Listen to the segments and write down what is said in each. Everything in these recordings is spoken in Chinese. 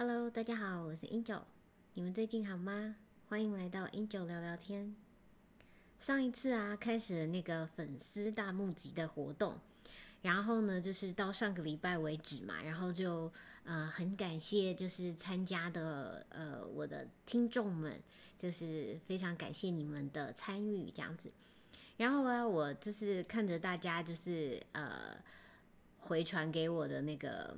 Hello，大家好，我是 Angel，你们最近好吗？欢迎来到 Angel 聊聊天。上一次啊，开始那个粉丝大募集的活动，然后呢，就是到上个礼拜为止嘛，然后就呃很感谢就是参加的呃我的听众们，就是非常感谢你们的参与这样子。然后啊，我就是看着大家就是呃回传给我的那个。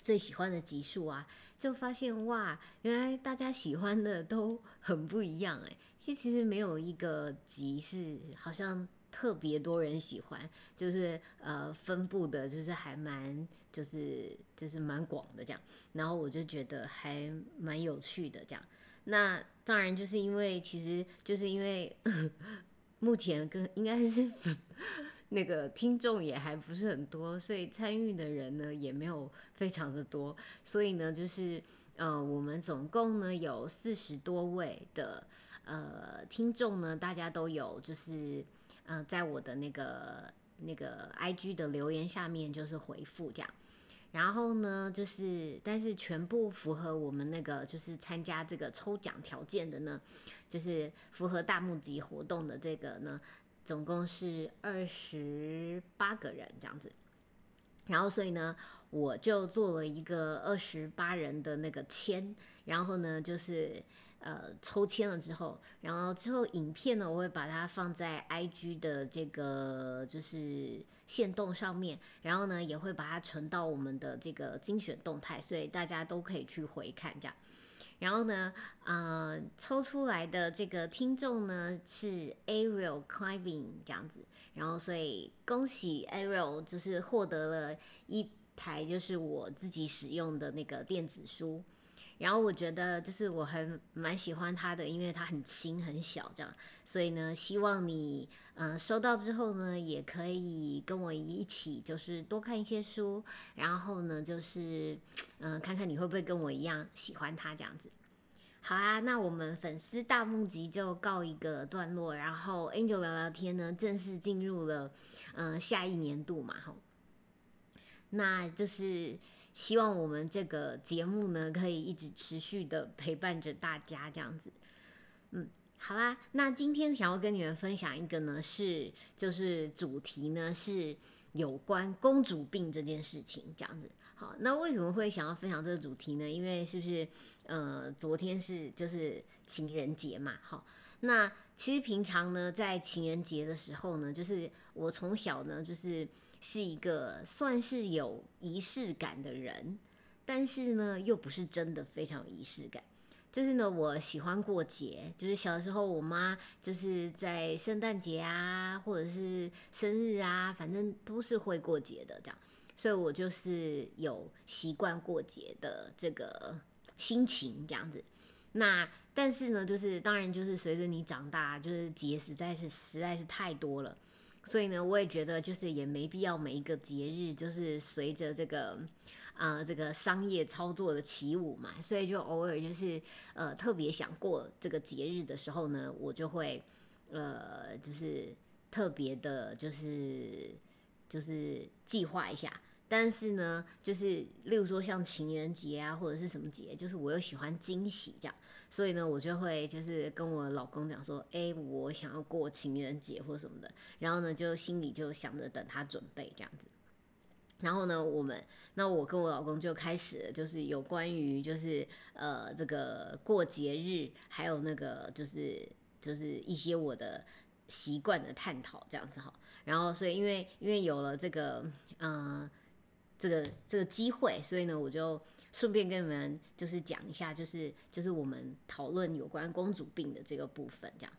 最喜欢的集数啊，就发现哇，原来大家喜欢的都很不一样哎。其其实没有一个集是好像特别多人喜欢，就是呃分布的，就是还蛮就是就是蛮广的这样。然后我就觉得还蛮有趣的这样。那当然就是因为其实就是因为 目前跟应该是。那个听众也还不是很多，所以参与的人呢也没有非常的多，所以呢就是呃我们总共呢有四十多位的呃听众呢，大家都有就是嗯在我的那个那个 I G 的留言下面就是回复这样，然后呢就是但是全部符合我们那个就是参加这个抽奖条件的呢，就是符合大募集活动的这个呢。总共是二十八个人这样子，然后所以呢，我就做了一个二十八人的那个签，然后呢，就是呃抽签了之后，然后之后影片呢，我会把它放在 IG 的这个就是线动上面，然后呢，也会把它存到我们的这个精选动态，所以大家都可以去回看这样。然后呢，呃，抽出来的这个听众呢是 Ariel Climbing 这样子，然后所以恭喜 Ariel，就是获得了一台就是我自己使用的那个电子书。然后我觉得就是我还蛮喜欢它的，因为它很轻很小这样，所以呢，希望你嗯收到之后呢，也可以跟我一起就是多看一些书，然后呢就是嗯看看你会不会跟我一样喜欢它这样子。好啊，那我们粉丝大募集就告一个段落，然后 Angel 聊聊天呢正式进入了嗯下一年度嘛，哈。那就是希望我们这个节目呢，可以一直持续的陪伴着大家这样子。嗯，好啦，那今天想要跟你们分享一个呢，是就是主题呢是有关公主病这件事情这样子。好，那为什么会想要分享这个主题呢？因为是不是呃昨天是就是情人节嘛？好，那其实平常呢在情人节的时候呢，就是我从小呢就是。是一个算是有仪式感的人，但是呢，又不是真的非常有仪式感。就是呢，我喜欢过节，就是小时候我妈就是在圣诞节啊，或者是生日啊，反正都是会过节的这样，所以我就是有习惯过节的这个心情这样子。那但是呢，就是当然就是随着你长大，就是节实在是实在是太多了。所以呢，我也觉得就是也没必要每一个节日就是随着这个，呃，这个商业操作的起舞嘛。所以就偶尔就是呃特别想过这个节日的时候呢，我就会呃就是特别的，就是就是计划一下。但是呢，就是例如说像情人节啊，或者是什么节，就是我又喜欢惊喜这样，所以呢，我就会就是跟我老公讲说，哎，我想要过情人节或什么的，然后呢，就心里就想着等他准备这样子。然后呢，我们那我跟我老公就开始就是有关于就是呃这个过节日，还有那个就是就是一些我的习惯的探讨这样子哈。然后所以因为因为有了这个嗯。这个这个机会，所以呢，我就顺便跟你们就是讲一下，就是就是我们讨论有关公主病的这个部分，这样。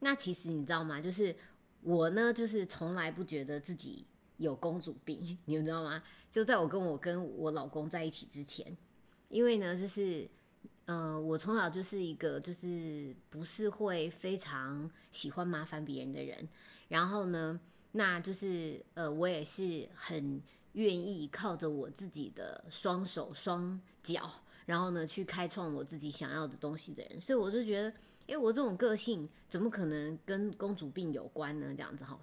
那其实你知道吗？就是我呢，就是从来不觉得自己有公主病，你们知道吗？就在我跟我跟我老公在一起之前，因为呢，就是呃，我从小就是一个就是不是会非常喜欢麻烦别人的人，然后呢，那就是呃，我也是很。愿意靠着我自己的双手双脚，然后呢去开创我自己想要的东西的人，所以我就觉得，哎，我这种个性怎么可能跟公主病有关呢？这样子哈。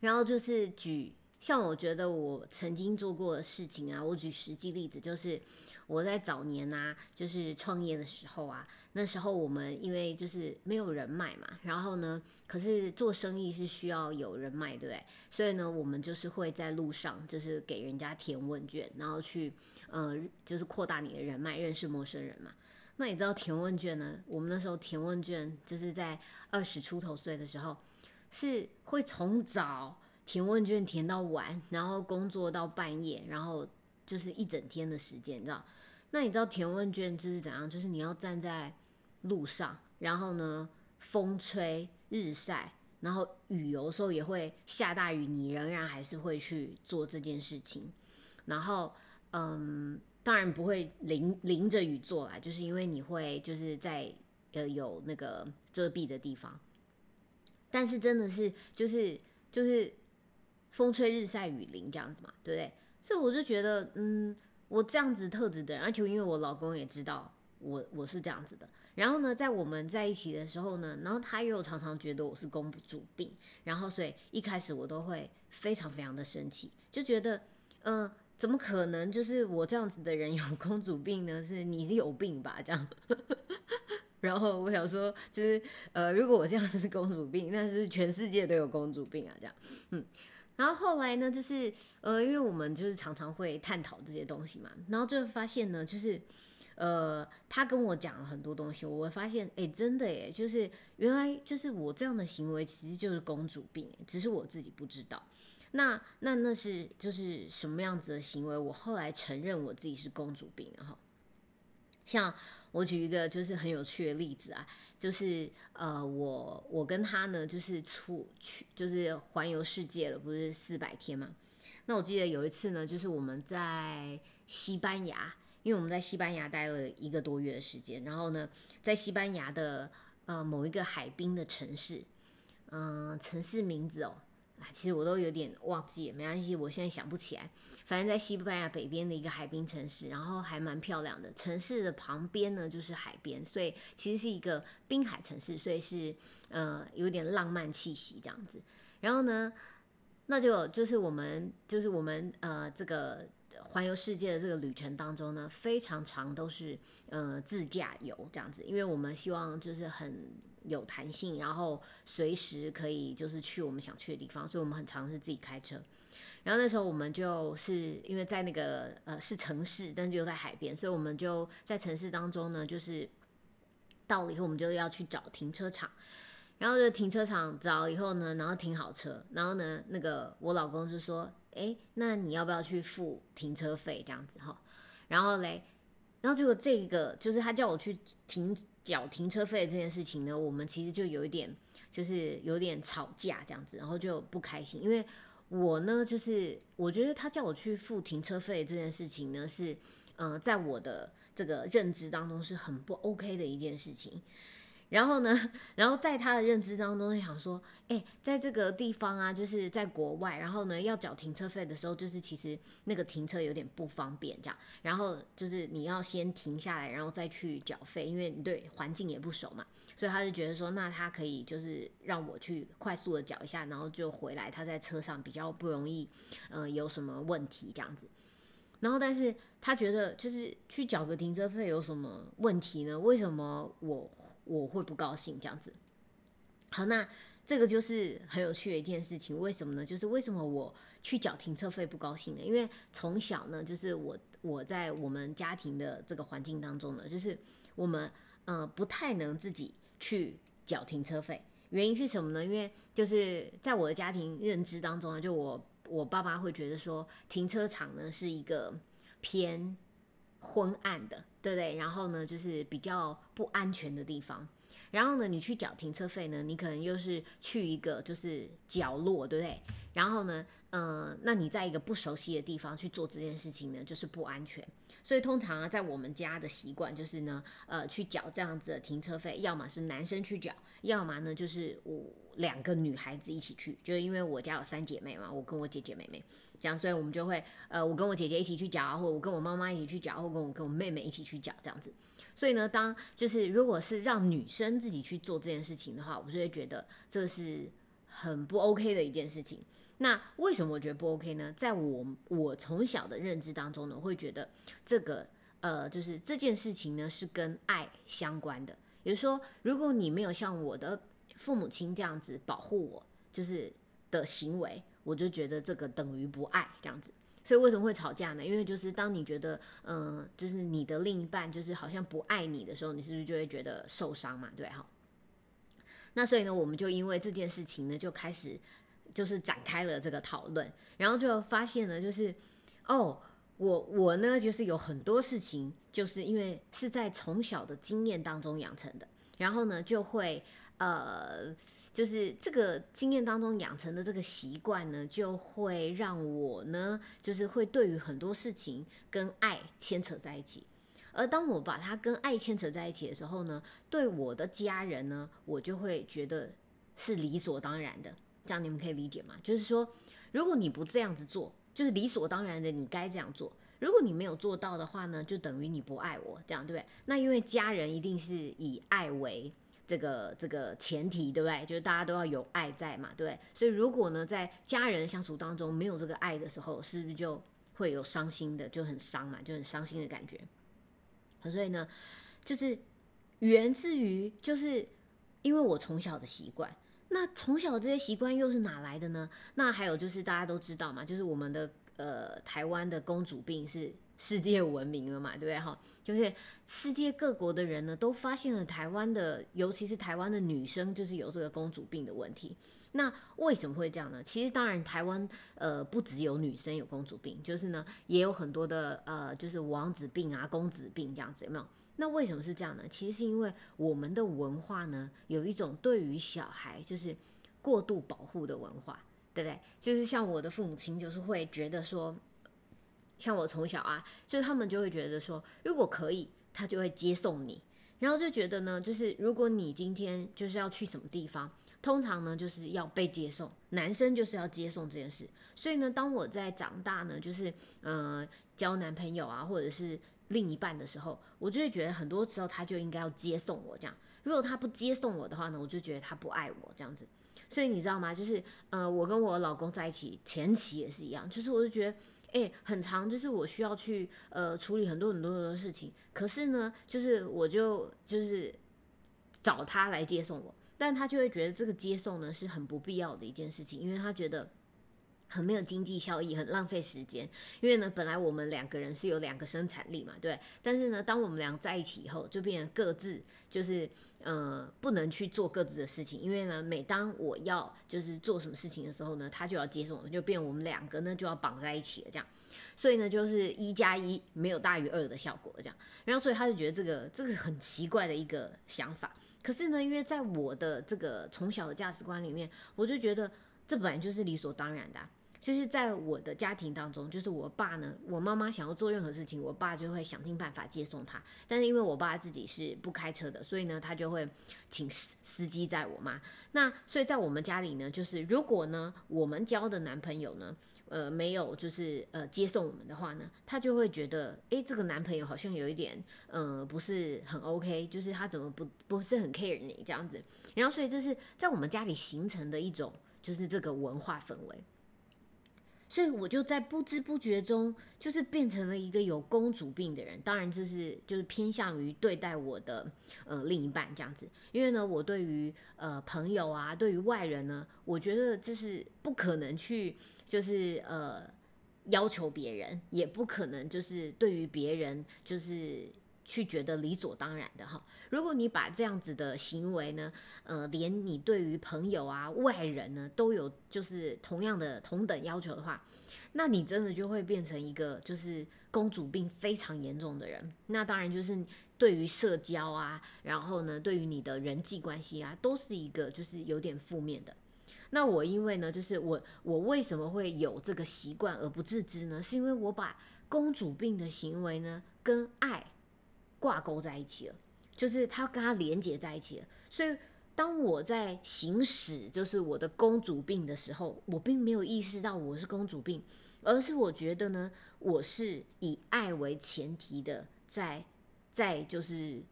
然后就是举像我觉得我曾经做过的事情啊，我举实际例子，就是我在早年啊，就是创业的时候啊，那时候我们因为就是没有人脉嘛，然后呢，可是做生意是需要有人脉，对不对？所以呢，我们就是会在路上就是给人家填问卷，然后去呃，就是扩大你的人脉，认识陌生人嘛。那你知道填问卷呢？我们那时候填问卷就是在二十出头岁的时候，是会从早填问卷填到晚，然后工作到半夜，然后就是一整天的时间，你知道？那你知道填问卷就是怎样？就是你要站在路上，然后呢，风吹日晒，然后雨有时候也会下大雨，你仍然还是会去做这件事情，然后嗯。当然不会淋淋着雨做啦，就是因为你会就是在呃有那个遮蔽的地方，但是真的是就是就是风吹日晒雨淋这样子嘛，对不对？所以我就觉得，嗯，我这样子特质的，而且因为我老公也知道我我是这样子的，然后呢，在我们在一起的时候呢，然后他又常常觉得我是公主病，然后所以一开始我都会非常非常的生气，就觉得，嗯。怎么可能？就是我这样子的人有公主病呢？是你是有病吧？这样。然后我想说，就是呃，如果我这样子是公主病，那是全世界都有公主病啊，这样。嗯。然后后来呢，就是呃，因为我们就是常常会探讨这些东西嘛，然后就发现呢，就是呃，他跟我讲了很多东西，我会发现，哎，真的耶，就是原来就是我这样的行为其实就是公主病，只是我自己不知道。那那那是就是什么样子的行为？我后来承认我自己是公主病哈。像我举一个就是很有趣的例子啊，就是呃我我跟他呢就是出去就是环游世界了，不是四百天嘛？那我记得有一次呢，就是我们在西班牙，因为我们在西班牙待了一个多月的时间，然后呢在西班牙的呃某一个海滨的城市，嗯城市名字哦。啊其实我都有点忘记，没关系，我现在想不起来。反正，在西班牙北边的一个海滨城市，然后还蛮漂亮的。城市的旁边呢就是海边，所以其实是一个滨海城市，所以是呃有点浪漫气息这样子。然后呢，那就就是我们就是我们呃这个环游世界的这个旅程当中呢，非常长都是呃自驾游这样子，因为我们希望就是很。有弹性，然后随时可以就是去我们想去的地方，所以我们很常是自己开车。然后那时候我们就是因为在那个呃是城市，但是又在海边，所以我们就在城市当中呢，就是到了以后我们就要去找停车场，然后就停车场找了以后呢，然后停好车，然后呢那个我老公就说，哎，那你要不要去付停车费这样子哈？然后嘞，然后结果这个就是他叫我去停。缴停车费这件事情呢，我们其实就有一点，就是有点吵架这样子，然后就不开心。因为我呢，就是我觉得他叫我去付停车费这件事情呢，是嗯，在我的这个认知当中是很不 OK 的一件事情。然后呢，然后在他的认知当中想说，哎，在这个地方啊，就是在国外，然后呢要缴停车费的时候，就是其实那个停车有点不方便这样。然后就是你要先停下来，然后再去缴费，因为你对环境也不熟嘛，所以他就觉得说，那他可以就是让我去快速的缴一下，然后就回来，他在车上比较不容易，呃，有什么问题这样子。然后但是他觉得就是去缴个停车费有什么问题呢？为什么我？我会不高兴这样子。好，那这个就是很有趣的一件事情。为什么呢？就是为什么我去缴停车费不高兴呢？因为从小呢，就是我我在我们家庭的这个环境当中呢，就是我们呃不太能自己去缴停车费。原因是什么呢？因为就是在我的家庭认知当中呢，就我我爸爸会觉得说，停车场呢是一个偏。昏暗的，对不对？然后呢，就是比较不安全的地方。然后呢，你去缴停车费呢，你可能又是去一个就是角落，对不对？然后呢，嗯，那你在一个不熟悉的地方去做这件事情呢，就是不安全。所以通常啊，在我们家的习惯就是呢，呃，去缴这样子的停车费，要么是男生去缴，要么呢就是我两个女孩子一起去。就是因为我家有三姐妹嘛，我跟我姐姐妹妹这样，所以我们就会，呃，我跟我姐姐一起去缴，或我跟我妈妈一起去缴，或跟我跟我妹妹一起去缴这样子。所以呢，当就是如果是让女生自己去做这件事情的话，我就会觉得这是很不 OK 的一件事情。那为什么我觉得不 OK 呢？在我我从小的认知当中呢，会觉得这个呃，就是这件事情呢是跟爱相关的。也就是说，如果你没有像我的父母亲这样子保护我，就是的行为，我就觉得这个等于不爱这样子。所以为什么会吵架呢？因为就是当你觉得，嗯，就是你的另一半就是好像不爱你的时候，你是不是就会觉得受伤嘛？对哈。那所以呢，我们就因为这件事情呢，就开始就是展开了这个讨论，然后就发现呢，就是哦，我我呢，就是有很多事情，就是因为是在从小的经验当中养成的，然后呢，就会呃。就是这个经验当中养成的这个习惯呢，就会让我呢，就是会对于很多事情跟爱牵扯在一起。而当我把它跟爱牵扯在一起的时候呢，对我的家人呢，我就会觉得是理所当然的。这样你们可以理解吗？就是说，如果你不这样子做，就是理所当然的，你该这样做。如果你没有做到的话呢，就等于你不爱我，这样对不对？那因为家人一定是以爱为。这个这个前提对不对？就是大家都要有爱在嘛，对不对？所以如果呢，在家人相处当中没有这个爱的时候，是不是就会有伤心的，就很伤嘛，就很伤心的感觉。所以呢，就是源自于，就是因为我从小的习惯。那从小这些习惯又是哪来的呢？那还有就是大家都知道嘛，就是我们的呃台湾的公主病是。世界闻名了嘛，对不对哈？就是世界各国的人呢，都发现了台湾的，尤其是台湾的女生，就是有这个公主病的问题。那为什么会这样呢？其实当然，台湾呃不只有女生有公主病，就是呢也有很多的呃就是王子病啊、公子病这样子，有没有？那为什么是这样呢？其实是因为我们的文化呢有一种对于小孩就是过度保护的文化，对不对？就是像我的父母亲就是会觉得说。像我从小啊，就是他们就会觉得说，如果可以，他就会接送你，然后就觉得呢，就是如果你今天就是要去什么地方，通常呢就是要被接送，男生就是要接送这件事。所以呢，当我在长大呢，就是呃交男朋友啊，或者是另一半的时候，我就会觉得很多时候他就应该要接送我这样。如果他不接送我的话呢，我就觉得他不爱我这样子。所以你知道吗？就是呃，我跟我老公在一起前期也是一样，就是我就觉得。哎，很长，就是我需要去呃处理很多很多的事情，可是呢，就是我就就是找他来接送我，但他就会觉得这个接送呢是很不必要的一件事情，因为他觉得。很没有经济效益，很浪费时间。因为呢，本来我们两个人是有两个生产力嘛，对。但是呢，当我们俩在一起以后，就变成各自就是呃不能去做各自的事情。因为呢，每当我要就是做什么事情的时候呢，他就要接送，就变我们两个呢就要绑在一起了这样。所以呢，就是一加一没有大于二的效果这样。然后所以他就觉得这个这个很奇怪的一个想法。可是呢，因为在我的这个从小的价值观里面，我就觉得这本来就是理所当然的。就是在我的家庭当中，就是我爸呢，我妈妈想要做任何事情，我爸就会想尽办法接送她。但是因为我爸自己是不开车的，所以呢，他就会请司司机载我妈。那所以在我们家里呢，就是如果呢，我们交的男朋友呢，呃，没有就是呃接送我们的话呢，他就会觉得，诶，这个男朋友好像有一点，呃，不是很 OK，就是他怎么不不是很 care 你这样子。然后所以这是在我们家里形成的一种，就是这个文化氛围。所以我就在不知不觉中，就是变成了一个有公主病的人。当然，就是就是偏向于对待我的呃另一半这样子。因为呢，我对于呃朋友啊，对于外人呢，我觉得就是不可能去就是呃要求别人，也不可能就是对于别人就是。去觉得理所当然的哈，如果你把这样子的行为呢，呃，连你对于朋友啊、外人呢都有就是同样的同等要求的话，那你真的就会变成一个就是公主病非常严重的人。那当然就是对于社交啊，然后呢，对于你的人际关系啊，都是一个就是有点负面的。那我因为呢，就是我我为什么会有这个习惯而不自知呢？是因为我把公主病的行为呢跟爱。挂钩在一起了，就是他跟他连接在一起了。所以当我在行使就是我的公主病的时候，我并没有意识到我是公主病，而是我觉得呢，我是以爱为前提的，在在就是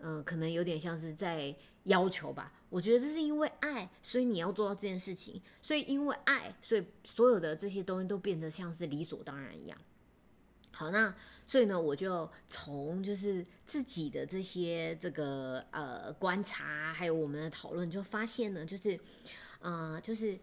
嗯，可能有点像是在要求吧。我觉得这是因为爱，所以你要做到这件事情，所以因为爱，所以所有的这些东西都变得像是理所当然一样。好，那所以呢，我就从就是自己的这些这个呃观察，还有我们的讨论，就发现呢，就是呃，就是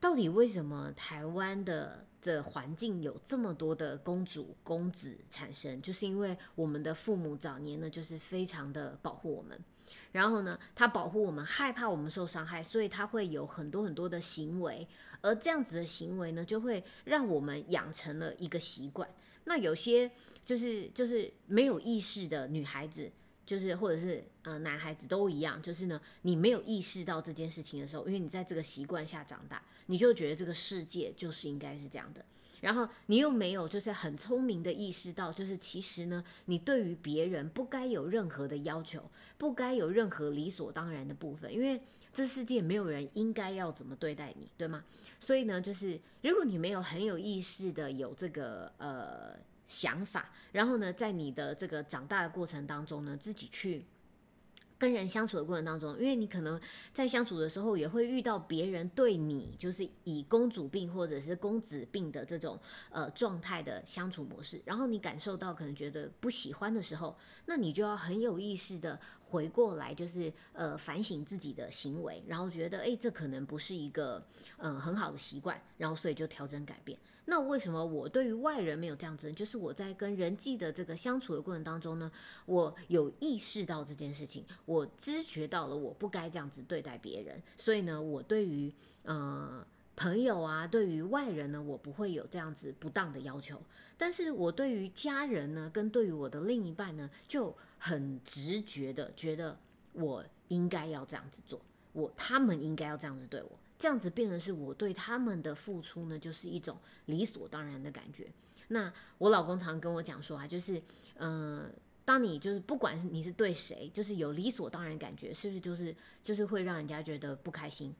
到底为什么台湾的这环境有这么多的公主公子产生，就是因为我们的父母早年呢，就是非常的保护我们。然后呢，他保护我们，害怕我们受伤害，所以他会有很多很多的行为，而这样子的行为呢，就会让我们养成了一个习惯。那有些就是就是没有意识的女孩子，就是或者是呃男孩子都一样，就是呢，你没有意识到这件事情的时候，因为你在这个习惯下长大，你就觉得这个世界就是应该是这样的。然后你又没有，就是很聪明的意识到，就是其实呢，你对于别人不该有任何的要求，不该有任何理所当然的部分，因为这世界没有人应该要怎么对待你，对吗？所以呢，就是如果你没有很有意识的有这个呃想法，然后呢，在你的这个长大的过程当中呢，自己去。跟人相处的过程当中，因为你可能在相处的时候也会遇到别人对你就是以公主病或者是公子病的这种呃状态的相处模式，然后你感受到可能觉得不喜欢的时候，那你就要很有意识的回过来，就是呃反省自己的行为，然后觉得诶，这可能不是一个嗯很好的习惯，然后所以就调整改变。那为什么我对于外人没有这样子？就是我在跟人际的这个相处的过程当中呢，我有意识到这件事情，我知觉到了我不该这样子对待别人，所以呢，我对于呃朋友啊，对于外人呢，我不会有这样子不当的要求。但是我对于家人呢，跟对于我的另一半呢，就很直觉的觉得我应该要这样子做，我他们应该要这样子对我。这样子变成是我对他们的付出呢，就是一种理所当然的感觉。那我老公常跟我讲说啊，就是，嗯，当你就是不管是你是对谁，就是有理所当然感觉，是不是就是就是会让人家觉得不开心？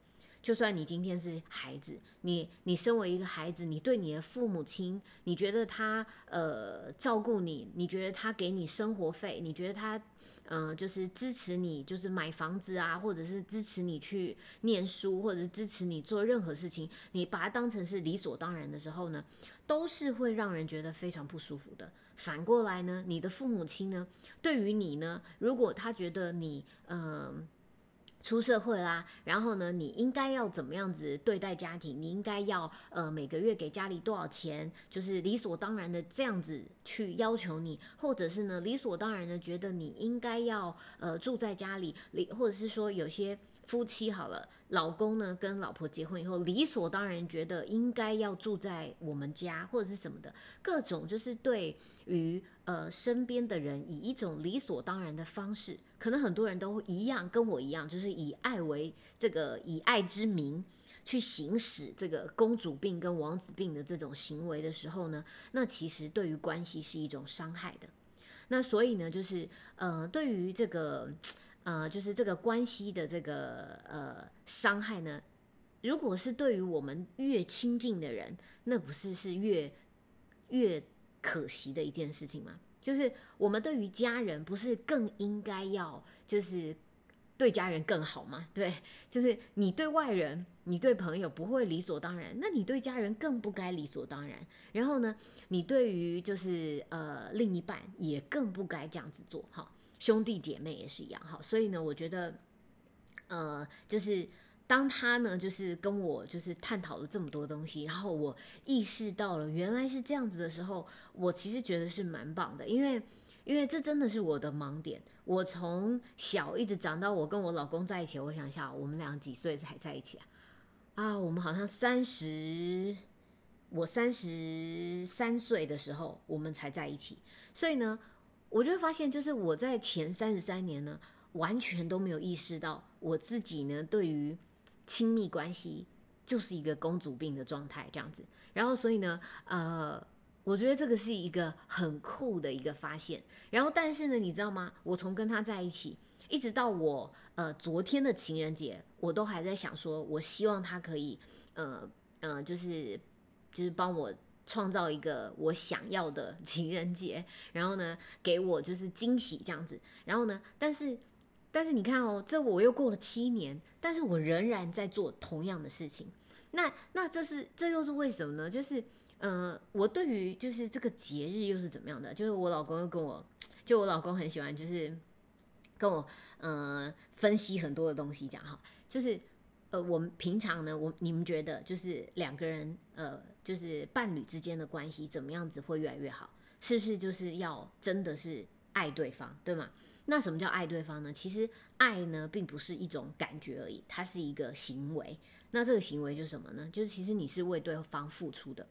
就算你今天是孩子，你你身为一个孩子，你对你的父母亲，你觉得他呃照顾你，你觉得他给你生活费，你觉得他嗯就是支持你，就是买房子啊，或者是支持你去念书，或者是支持你做任何事情，你把它当成是理所当然的时候呢，都是会让人觉得非常不舒服的。反过来呢，你的父母亲呢，对于你呢，如果他觉得你嗯。出社会啦，然后呢，你应该要怎么样子对待家庭？你应该要呃每个月给家里多少钱？就是理所当然的这样子去要求你，或者是呢理所当然的觉得你应该要呃住在家里，理或者是说有些。夫妻好了，老公呢跟老婆结婚以后，理所当然觉得应该要住在我们家或者是什么的，各种就是对于呃身边的人以一种理所当然的方式，可能很多人都一样，跟我一样，就是以爱为这个以爱之名去行使这个公主病跟王子病的这种行为的时候呢，那其实对于关系是一种伤害的。那所以呢，就是呃对于这个。呃，就是这个关系的这个呃伤害呢，如果是对于我们越亲近的人，那不是是越越可惜的一件事情吗？就是我们对于家人，不是更应该要就是对家人更好吗？对，就是你对外人，你对朋友不会理所当然，那你对家人更不该理所当然。然后呢，你对于就是呃另一半也更不该这样子做，哈。兄弟姐妹也是一样哈，所以呢，我觉得，呃，就是当他呢，就是跟我就是探讨了这么多东西，然后我意识到了原来是这样子的时候，我其实觉得是蛮棒的，因为因为这真的是我的盲点。我从小一直长到我跟我老公在一起，我想一下，我们俩几岁才在一起啊？啊，我们好像三十，我三十三岁的时候我们才在一起，所以呢。我就会发现，就是我在前三十三年呢，完全都没有意识到我自己呢，对于亲密关系就是一个公主病的状态这样子。然后，所以呢，呃，我觉得这个是一个很酷的一个发现。然后，但是呢，你知道吗？我从跟他在一起，一直到我呃昨天的情人节，我都还在想说，我希望他可以，呃呃，就是就是帮我创造一个我想要的情人节，然后呢，给我就是惊喜这样子。然后呢，但是但是你看哦，这我又过了七年，但是我仍然在做同样的事情。那那这是这又是为什么呢？就是呃，我对于就是这个节日又是怎么样的？就是我老公又跟我，就我老公很喜欢就是跟我呃分析很多的东西讲哈，就是呃我们平常呢，我你们觉得就是两个人呃。就是伴侣之间的关系怎么样子会越来越好？是不是就是要真的是爱对方，对吗？那什么叫爱对方呢？其实爱呢，并不是一种感觉而已，它是一个行为。那这个行为就是什么呢？就是其实你是为对方付出的。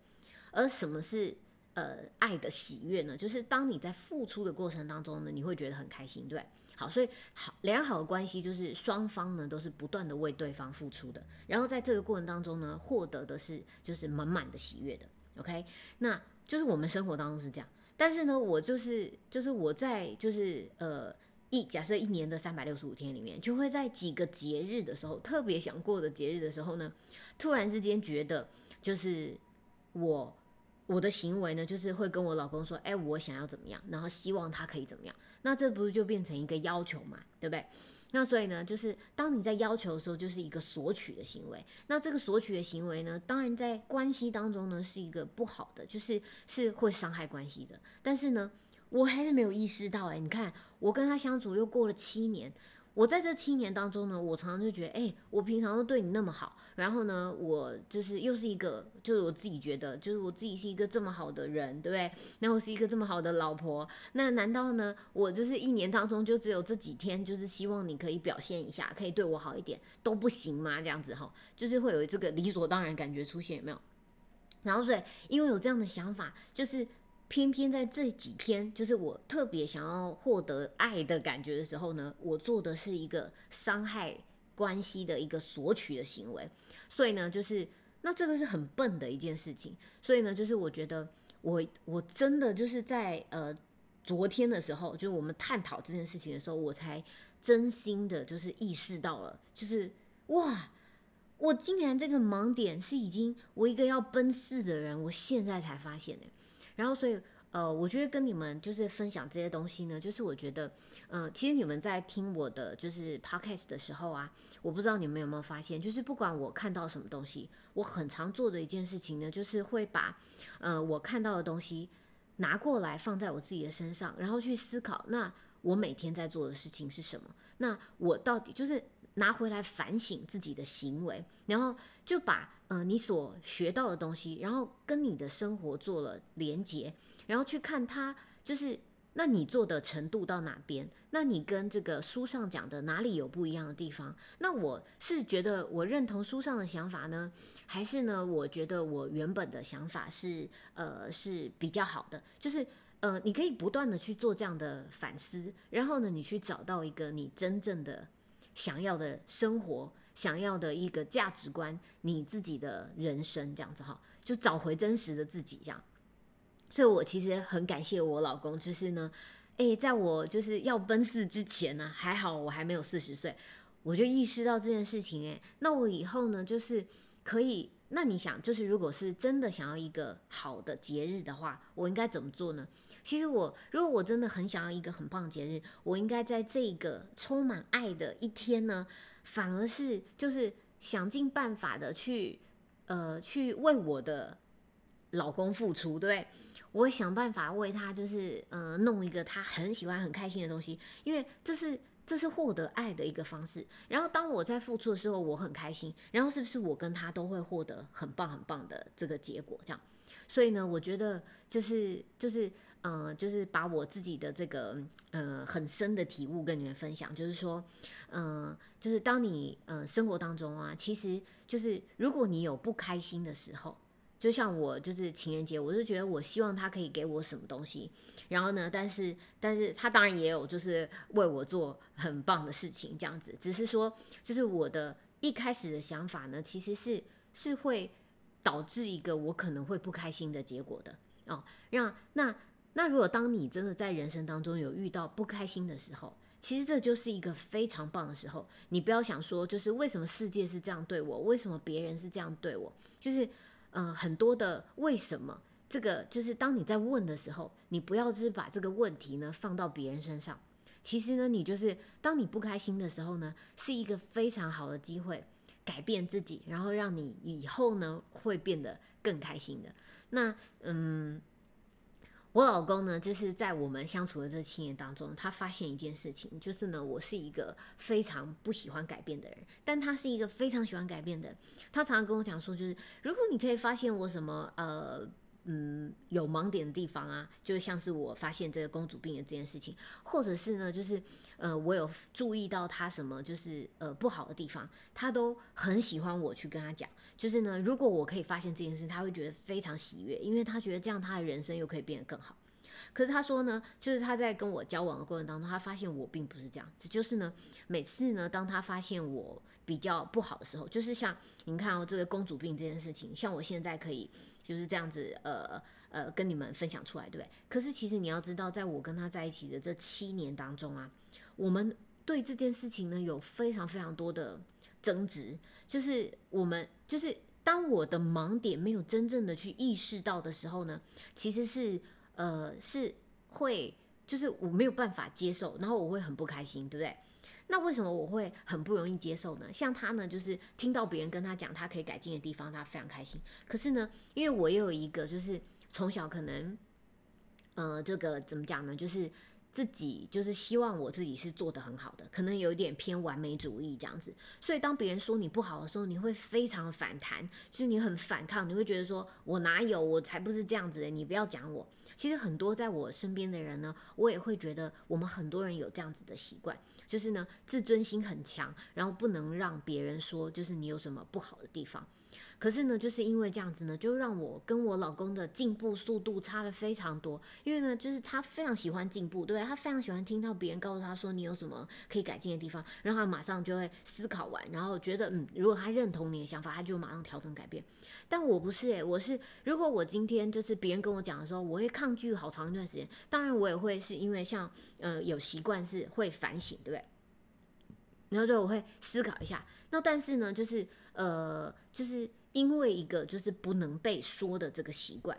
而什么是呃爱的喜悦呢？就是当你在付出的过程当中呢，你会觉得很开心，对。好，所以好良好的关系就是双方呢都是不断的为对方付出的，然后在这个过程当中呢，获得的是就是满满的喜悦的。OK，那就是我们生活当中是这样，但是呢，我就是就是我在就是呃一假设一年的三百六十五天里面，就会在几个节日的时候，特别想过的节日的时候呢，突然之间觉得就是我。我的行为呢，就是会跟我老公说，哎，我想要怎么样，然后希望他可以怎么样，那这不是就变成一个要求嘛，对不对？那所以呢，就是当你在要求的时候，就是一个索取的行为。那这个索取的行为呢，当然在关系当中呢，是一个不好的，就是是会伤害关系的。但是呢，我还是没有意识到，哎，你看我跟他相处又过了七年。我在这七年当中呢，我常常就觉得，哎，我平常都对你那么好，然后呢，我就是又是一个，就是我自己觉得，就是我自己是一个这么好的人，对不对？那我是一个这么好的老婆，那难道呢，我就是一年当中就只有这几天，就是希望你可以表现一下，可以对我好一点，都不行吗？这样子哈，就是会有这个理所当然感觉出现，有没有？然后所以，因为有这样的想法，就是。偏偏在这几天，就是我特别想要获得爱的感觉的时候呢，我做的是一个伤害关系的一个索取的行为。所以呢，就是那这个是很笨的一件事情。所以呢，就是我觉得我我真的就是在呃昨天的时候，就是我们探讨这件事情的时候，我才真心的就是意识到了，就是哇，我竟然这个盲点是已经我一个要奔四的人，我现在才发现的。然后，所以，呃，我觉得跟你们就是分享这些东西呢，就是我觉得，呃，其实你们在听我的就是 podcast 的时候啊，我不知道你们有没有发现，就是不管我看到什么东西，我很常做的一件事情呢，就是会把，呃，我看到的东西拿过来放在我自己的身上，然后去思考，那我每天在做的事情是什么？那我到底就是拿回来反省自己的行为，然后就把。呃，你所学到的东西，然后跟你的生活做了连接，然后去看它，就是那你做的程度到哪边？那你跟这个书上讲的哪里有不一样的地方？那我是觉得我认同书上的想法呢，还是呢？我觉得我原本的想法是呃是比较好的，就是呃你可以不断的去做这样的反思，然后呢，你去找到一个你真正的想要的生活。想要的一个价值观，你自己的人生这样子哈，就找回真实的自己这样。所以我其实很感谢我老公，就是呢，诶，在我就是要奔四之前呢，还好我还没有四十岁，我就意识到这件事情。诶，那我以后呢，就是可以，那你想，就是如果是真的想要一个好的节日的话，我应该怎么做呢？其实我如果我真的很想要一个很棒的节日，我应该在这个充满爱的一天呢。反而是就是想尽办法的去，呃，去为我的老公付出，对？我想办法为他，就是呃，弄一个他很喜欢、很开心的东西，因为这是这是获得爱的一个方式。然后当我在付出的时候，我很开心，然后是不是我跟他都会获得很棒、很棒的这个结果？这样，所以呢，我觉得就是就是。嗯，就是把我自己的这个呃很深的体悟跟你们分享，就是说，嗯，就是当你呃生活当中啊，其实就是如果你有不开心的时候，就像我就是情人节，我就觉得我希望他可以给我什么东西，然后呢，但是但是他当然也有就是为我做很棒的事情这样子，只是说就是我的一开始的想法呢，其实是是会导致一个我可能会不开心的结果的。哦，让那。那如果当你真的在人生当中有遇到不开心的时候，其实这就是一个非常棒的时候。你不要想说，就是为什么世界是这样对我，为什么别人是这样对我，就是呃很多的为什么，这个就是当你在问的时候，你不要就是把这个问题呢放到别人身上。其实呢，你就是当你不开心的时候呢，是一个非常好的机会改变自己，然后让你以后呢会变得更开心的。那嗯。我老公呢，就是在我们相处的这七年当中，他发现一件事情，就是呢，我是一个非常不喜欢改变的人，但他是一个非常喜欢改变的。他常常跟我讲说，就是如果你可以发现我什么，呃。嗯，有盲点的地方啊，就像是我发现这个公主病的这件事情，或者是呢，就是呃，我有注意到他什么就是呃不好的地方，他都很喜欢我去跟他讲。就是呢，如果我可以发现这件事，他会觉得非常喜悦，因为他觉得这样他的人生又可以变得更好。可是他说呢，就是他在跟我交往的过程当中，他发现我并不是这样子。就是呢，每次呢，当他发现我比较不好的时候，就是像你看哦，这个公主病这件事情，像我现在可以就是这样子，呃呃，跟你们分享出来，对不对？可是其实你要知道，在我跟他在一起的这七年当中啊，我们对这件事情呢有非常非常多的争执，就是我们就是当我的盲点没有真正的去意识到的时候呢，其实是。呃，是会，就是我没有办法接受，然后我会很不开心，对不对？那为什么我会很不容易接受呢？像他呢，就是听到别人跟他讲他可以改进的地方，他非常开心。可是呢，因为我也有一个，就是从小可能，呃，这个怎么讲呢？就是。自己就是希望我自己是做的很好的，可能有一点偏完美主义这样子，所以当别人说你不好的时候，你会非常反弹，就是你很反抗，你会觉得说我哪有，我才不是这样子的，你不要讲我。其实很多在我身边的人呢，我也会觉得我们很多人有这样子的习惯，就是呢自尊心很强，然后不能让别人说就是你有什么不好的地方。可是呢，就是因为这样子呢，就让我跟我老公的进步速度差了非常多。因为呢，就是他非常喜欢进步，对他非常喜欢听到别人告诉他说你有什么可以改进的地方，然后他马上就会思考完，然后觉得嗯，如果他认同你的想法，他就马上调整改变。但我不是诶，我是如果我今天就是别人跟我讲的时候，我会抗拒好长一段时间。当然，我也会是因为像呃有习惯是会反省，对不对？然后就我会思考一下。那但是呢，就是呃，就是。因为一个就是不能被说的这个习惯，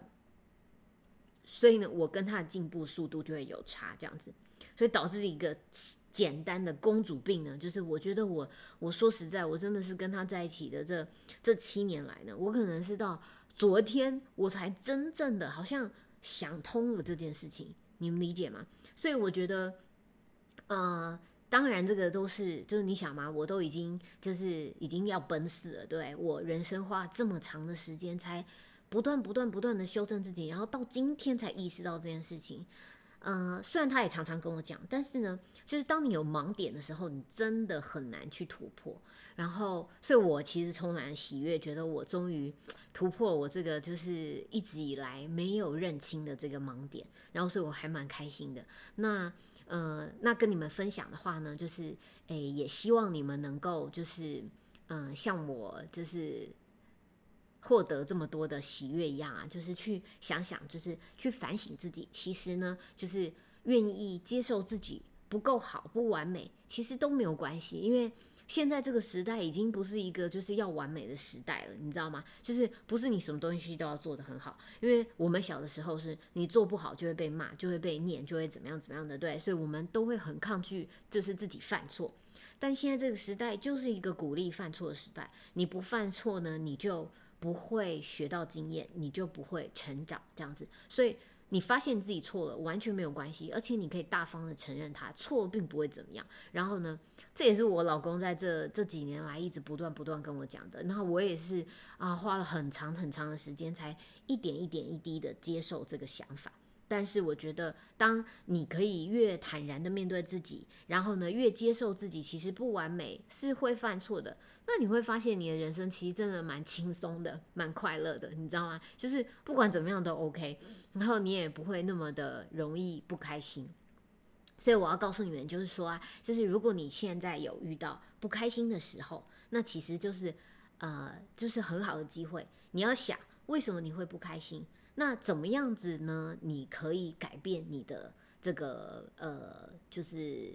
所以呢，我跟他的进步速度就会有差，这样子，所以导致一个简单的公主病呢，就是我觉得我我说实在，我真的是跟他在一起的这这七年来呢，我可能是到昨天我才真正的好像想通了这件事情，你们理解吗？所以我觉得，呃。当然，这个都是就是你想嘛，我都已经就是已经要奔四了，对我人生花这么长的时间，才不断不断不断的修正自己，然后到今天才意识到这件事情。嗯，虽然他也常常跟我讲，但是呢，就是当你有盲点的时候，你真的很难去突破。然后，所以我其实充满喜悦，觉得我终于突破了我这个就是一直以来没有认清的这个盲点。然后，所以我还蛮开心的。那。呃，那跟你们分享的话呢，就是诶，也希望你们能够就是，嗯，像我就是获得这么多的喜悦一样啊，就是去想想，就是去反省自己。其实呢，就是愿意接受自己不够好、不完美，其实都没有关系，因为。现在这个时代已经不是一个就是要完美的时代了，你知道吗？就是不是你什么东西都要做得很好，因为我们小的时候是你做不好就会被骂，就会被念，就会怎么样怎么样的，对，所以我们都会很抗拒就是自己犯错。但现在这个时代就是一个鼓励犯错的时代，你不犯错呢，你就不会学到经验，你就不会成长，这样子，所以。你发现自己错了，完全没有关系，而且你可以大方的承认他错，并不会怎么样。然后呢，这也是我老公在这这几年来一直不断不断跟我讲的。然后我也是啊，花了很长很长的时间，才一点一点一滴的接受这个想法。但是我觉得，当你可以越坦然的面对自己，然后呢，越接受自己其实不完美，是会犯错的，那你会发现你的人生其实真的蛮轻松的，蛮快乐的，你知道吗？就是不管怎么样都 OK，然后你也不会那么的容易不开心。所以我要告诉你们，就是说啊，就是如果你现在有遇到不开心的时候，那其实就是呃，就是很好的机会。你要想，为什么你会不开心？那怎么样子呢？你可以改变你的这个呃，就是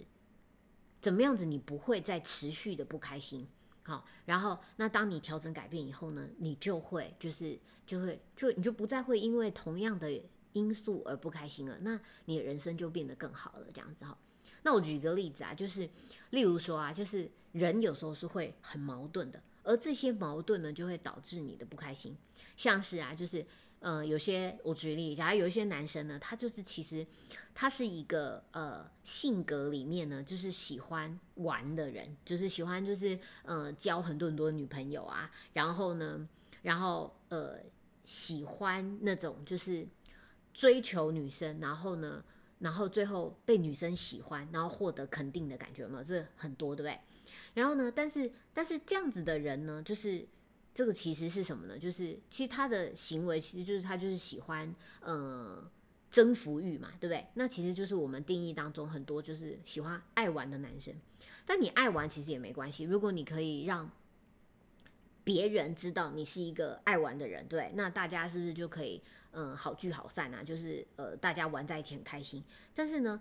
怎么样子，你不会再持续的不开心。好，然后那当你调整改变以后呢，你就会就是就会就你就不再会因为同样的因素而不开心了，那你的人生就变得更好了，这样子哈。那我举一个例子啊，就是例如说啊，就是人有时候是会很矛盾的，而这些矛盾呢，就会导致你的不开心。像是啊，就是呃，有些我举例，假如有一些男生呢，他就是其实他是一个呃性格里面呢，就是喜欢玩的人，就是喜欢就是呃交很多很多女朋友啊，然后呢，然后呃喜欢那种就是追求女生，然后呢。然后最后被女生喜欢，然后获得肯定的感觉嘛，这很多，对不对？然后呢，但是但是这样子的人呢，就是这个其实是什么呢？就是其实他的行为其实就是他就是喜欢呃征服欲嘛，对不对？那其实就是我们定义当中很多就是喜欢爱玩的男生。但你爱玩其实也没关系，如果你可以让别人知道你是一个爱玩的人，对，那大家是不是就可以？嗯，好聚好散啊，就是呃，大家玩在一起很开心。但是呢，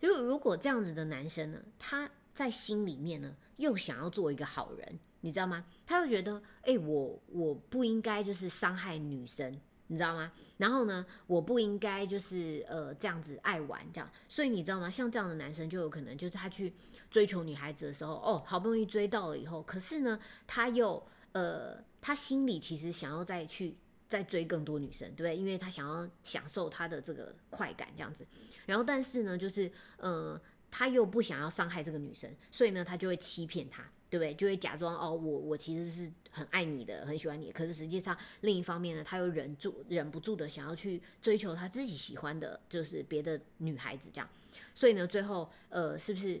如果如果这样子的男生呢，他在心里面呢，又想要做一个好人，你知道吗？他又觉得，哎，我我不应该就是伤害女生，你知道吗？然后呢，我不应该就是呃这样子爱玩这样。所以你知道吗？像这样的男生就有可能就是他去追求女孩子的时候，哦，好不容易追到了以后，可是呢，他又呃，他心里其实想要再去。再追更多女生，对不对？因为他想要享受他的这个快感，这样子。然后，但是呢，就是呃，他又不想要伤害这个女生，所以呢，他就会欺骗她，对不对？就会假装哦，我我其实是很爱你的，很喜欢你。可是实际上，另一方面呢，他又忍住、忍不住的想要去追求他自己喜欢的，就是别的女孩子这样。所以呢，最后呃，是不是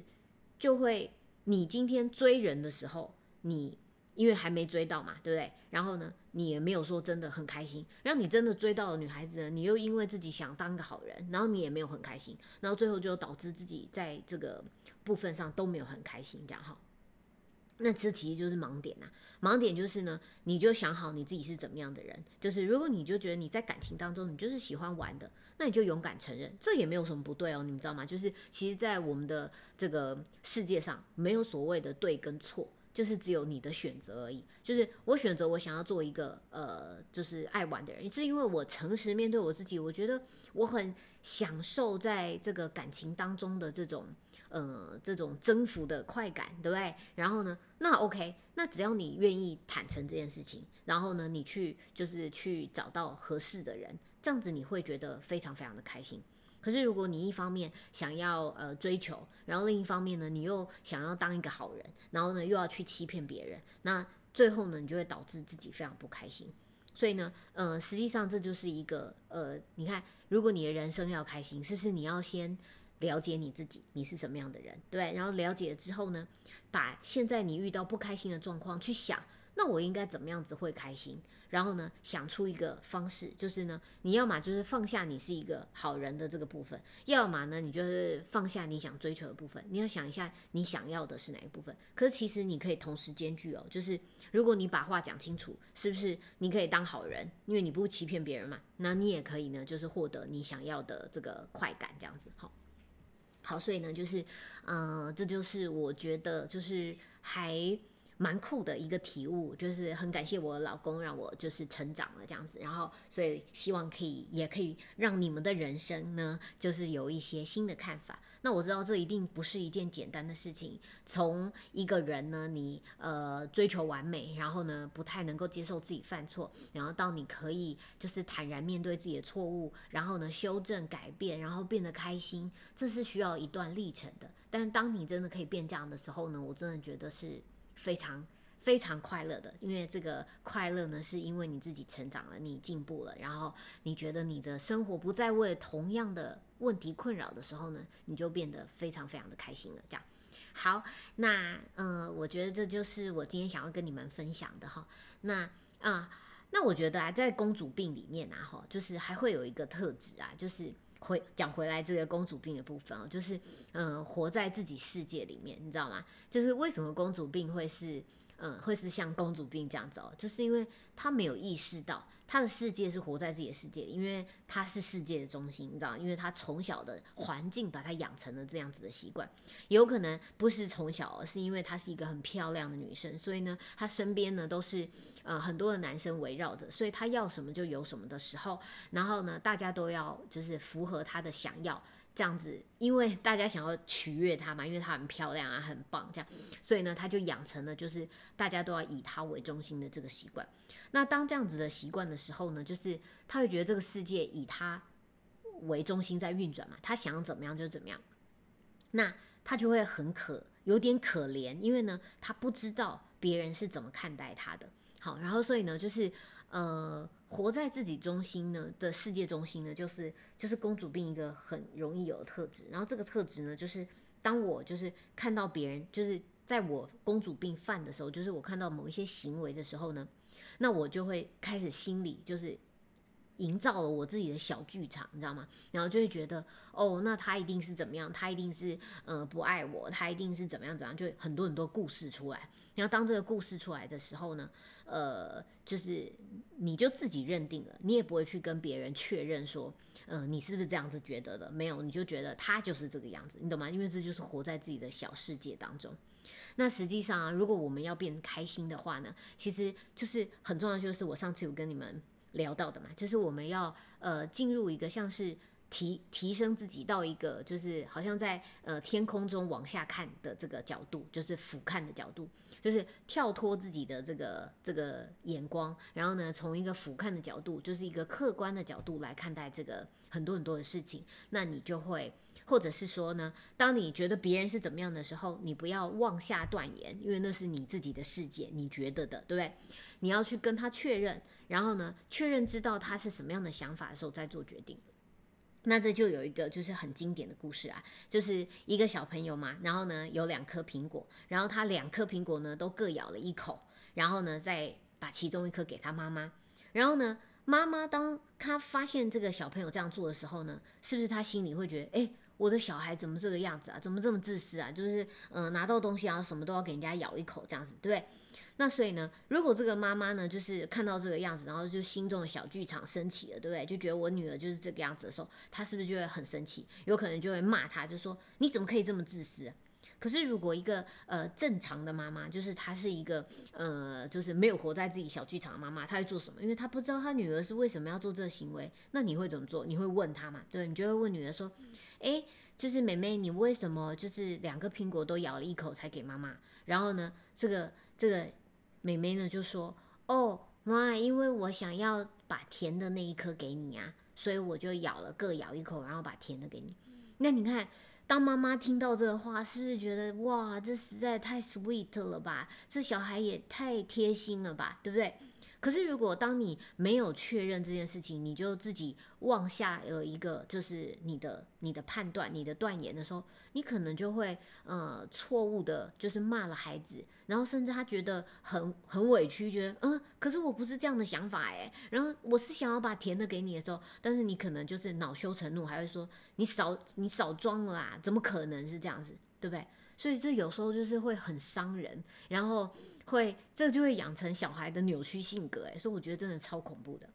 就会你今天追人的时候，你？因为还没追到嘛，对不对？然后呢，你也没有说真的很开心。然后你真的追到了女孩子呢，你又因为自己想当个好人，然后你也没有很开心，然后最后就导致自己在这个部分上都没有很开心，这样哈。那这其实就是盲点呐。盲点就是呢，你就想好你自己是怎么样的人。就是如果你就觉得你在感情当中你就是喜欢玩的，那你就勇敢承认，这也没有什么不对哦，你们知道吗？就是其实，在我们的这个世界上，没有所谓的对跟错。就是只有你的选择而已。就是我选择我想要做一个呃，就是爱玩的人，是因为我诚实面对我自己，我觉得我很享受在这个感情当中的这种呃这种征服的快感，对不对？然后呢，那 OK，那只要你愿意坦诚这件事情，然后呢，你去就是去找到合适的人，这样子你会觉得非常非常的开心。可是，如果你一方面想要呃追求，然后另一方面呢，你又想要当一个好人，然后呢又要去欺骗别人，那最后呢，你就会导致自己非常不开心。所以呢，呃，实际上这就是一个呃，你看，如果你的人生要开心，是不是你要先了解你自己，你是什么样的人，对？然后了解了之后呢，把现在你遇到不开心的状况去想，那我应该怎么样子会开心？然后呢，想出一个方式，就是呢，你要么就是放下你是一个好人的这个部分，要么呢，你就是放下你想追求的部分。你要想一下，你想要的是哪一部分？可是其实你可以同时兼具哦，就是如果你把话讲清楚，是不是你可以当好人？因为你不欺骗别人嘛，那你也可以呢，就是获得你想要的这个快感，这样子。好，好，所以呢，就是，嗯，这就是我觉得就是还。蛮酷的一个体悟，就是很感谢我老公让我就是成长了这样子，然后所以希望可以也可以让你们的人生呢，就是有一些新的看法。那我知道这一定不是一件简单的事情。从一个人呢，你呃追求完美，然后呢不太能够接受自己犯错，然后到你可以就是坦然面对自己的错误，然后呢修正改变，然后变得开心，这是需要一段历程的。但当你真的可以变这样的时候呢，我真的觉得是。非常非常快乐的，因为这个快乐呢，是因为你自己成长了，你进步了，然后你觉得你的生活不再为同样的问题困扰的时候呢，你就变得非常非常的开心了。这样，好，那嗯，我觉得这就是我今天想要跟你们分享的哈。那啊，那我觉得啊，在公主病里面啊，哈，就是还会有一个特质啊，就是。回讲回来这个公主病的部分哦，就是嗯，活在自己世界里面，你知道吗？就是为什么公主病会是嗯，会是像公主病这样子哦，就是因为他没有意识到他的世界是活在自己的世界里，因为他是世界的中心，你知道因为他从小的环境把他养成了这样子的习惯，有可能不是从小，而是因为她是一个很漂亮的女生，所以呢，她身边呢都是呃很多的男生围绕着，所以她要什么就有什么的时候，然后呢，大家都要就是符合她的想要。这样子，因为大家想要取悦她嘛，因为她很漂亮啊，很棒，这样，所以呢，她就养成了就是大家都要以她为中心的这个习惯。那当这样子的习惯的时候呢，就是她会觉得这个世界以她为中心在运转嘛，她想怎么样就怎么样。那她就会很可有点可怜，因为呢，她不知道别人是怎么看待她的。好，然后所以呢，就是。呃，活在自己中心呢的世界中心呢，就是就是公主病一个很容易有的特质。然后这个特质呢，就是当我就是看到别人，就是在我公主病犯的时候，就是我看到某一些行为的时候呢，那我就会开始心里就是。营造了我自己的小剧场，你知道吗？然后就会觉得，哦，那他一定是怎么样？他一定是呃不爱我，他一定是怎么样怎么样？就很多很多故事出来。然后当这个故事出来的时候呢，呃，就是你就自己认定了，你也不会去跟别人确认说，嗯，你是不是这样子觉得的？没有，你就觉得他就是这个样子，你懂吗？因为这就是活在自己的小世界当中。那实际上啊，如果我们要变开心的话呢，其实就是很重要，就是我上次有跟你们。聊到的嘛，就是我们要呃进入一个像是提提升自己到一个就是好像在呃天空中往下看的这个角度，就是俯瞰的角度，就是跳脱自己的这个这个眼光，然后呢从一个俯瞰的角度，就是一个客观的角度来看待这个很多很多的事情，那你就会或者是说呢，当你觉得别人是怎么样的时候，你不要妄下断言，因为那是你自己的世界，你觉得的，对不对？你要去跟他确认。然后呢，确认知道他是什么样的想法的时候再做决定。那这就有一个就是很经典的故事啊，就是一个小朋友嘛，然后呢有两颗苹果，然后他两颗苹果呢都各咬了一口，然后呢再把其中一颗给他妈妈。然后呢，妈妈当他发现这个小朋友这样做的时候呢，是不是他心里会觉得，哎，我的小孩怎么这个样子啊？怎么这么自私啊？就是嗯，拿到东西然后什么都要给人家咬一口这样子，对不对？那所以呢，如果这个妈妈呢，就是看到这个样子，然后就心中的小剧场升起了，对不对？就觉得我女儿就是这个样子的时候，她是不是就会很生气？有可能就会骂她，就说你怎么可以这么自私？可是如果一个呃正常的妈妈，就是她是一个呃就是没有活在自己小剧场的妈妈，她会做什么？因为她不知道她女儿是为什么要做这个行为。那你会怎么做？你会问她嘛？对，你就会问女儿说，诶，就是妹妹，你为什么就是两个苹果都咬了一口才给妈妈？然后呢，这个这个。妹妹呢就说：“哦，妈，因为我想要把甜的那一颗给你啊，所以我就咬了各咬一口，然后把甜的给你。那你看，当妈妈听到这个话，是不是觉得哇，这实在太 sweet 了吧？这小孩也太贴心了吧，对不对？”可是，如果当你没有确认这件事情，你就自己妄下了一个就是你的你的判断、你的断言的时候，你可能就会呃错误的，就是骂了孩子，然后甚至他觉得很很委屈，觉得嗯，可是我不是这样的想法诶，然后我是想要把甜的给你的时候，但是你可能就是恼羞成怒，还会说你少你少装了啦，怎么可能是这样子，对不对？所以这有时候就是会很伤人，然后。会，这就会养成小孩的扭曲性格，哎，所以我觉得真的超恐怖的。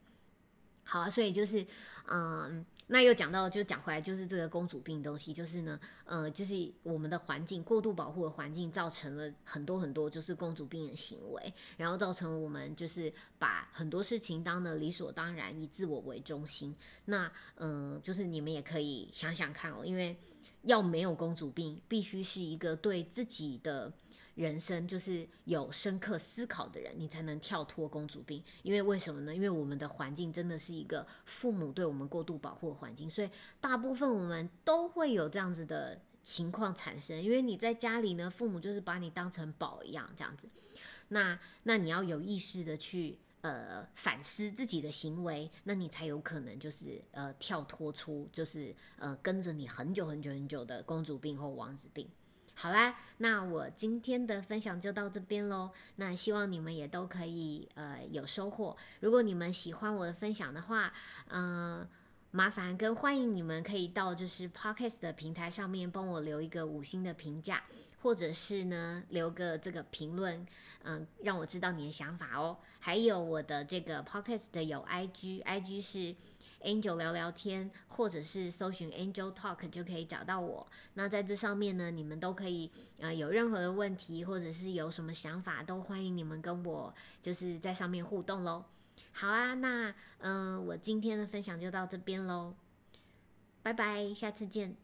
好啊，所以就是，嗯，那又讲到，就讲回来，就是这个公主病东西，就是呢，呃，就是我们的环境过度保护的环境，造成了很多很多就是公主病的行为，然后造成我们就是把很多事情当的理所当然，以自我为中心。那，嗯，就是你们也可以想想看哦，因为要没有公主病，必须是一个对自己的。人生就是有深刻思考的人，你才能跳脱公主病。因为为什么呢？因为我们的环境真的是一个父母对我们过度保护的环境，所以大部分我们都会有这样子的情况产生。因为你在家里呢，父母就是把你当成宝一样这样子。那那你要有意识的去呃反思自己的行为，那你才有可能就是呃跳脱出就是呃跟着你很久很久很久的公主病或王子病。好啦，那我今天的分享就到这边喽。那希望你们也都可以呃有收获。如果你们喜欢我的分享的话，嗯，麻烦跟欢迎你们可以到就是 Pocket 的平台上面帮我留一个五星的评价，或者是呢留个这个评论，嗯，让我知道你的想法哦。还有我的这个 Podcast 的有 IG，IG 是。Angel 聊聊天，或者是搜寻 Angel Talk 就可以找到我。那在这上面呢，你们都可以呃有任何的问题，或者是有什么想法，都欢迎你们跟我就是在上面互动喽。好啊，那嗯，我今天的分享就到这边喽，拜拜，下次见。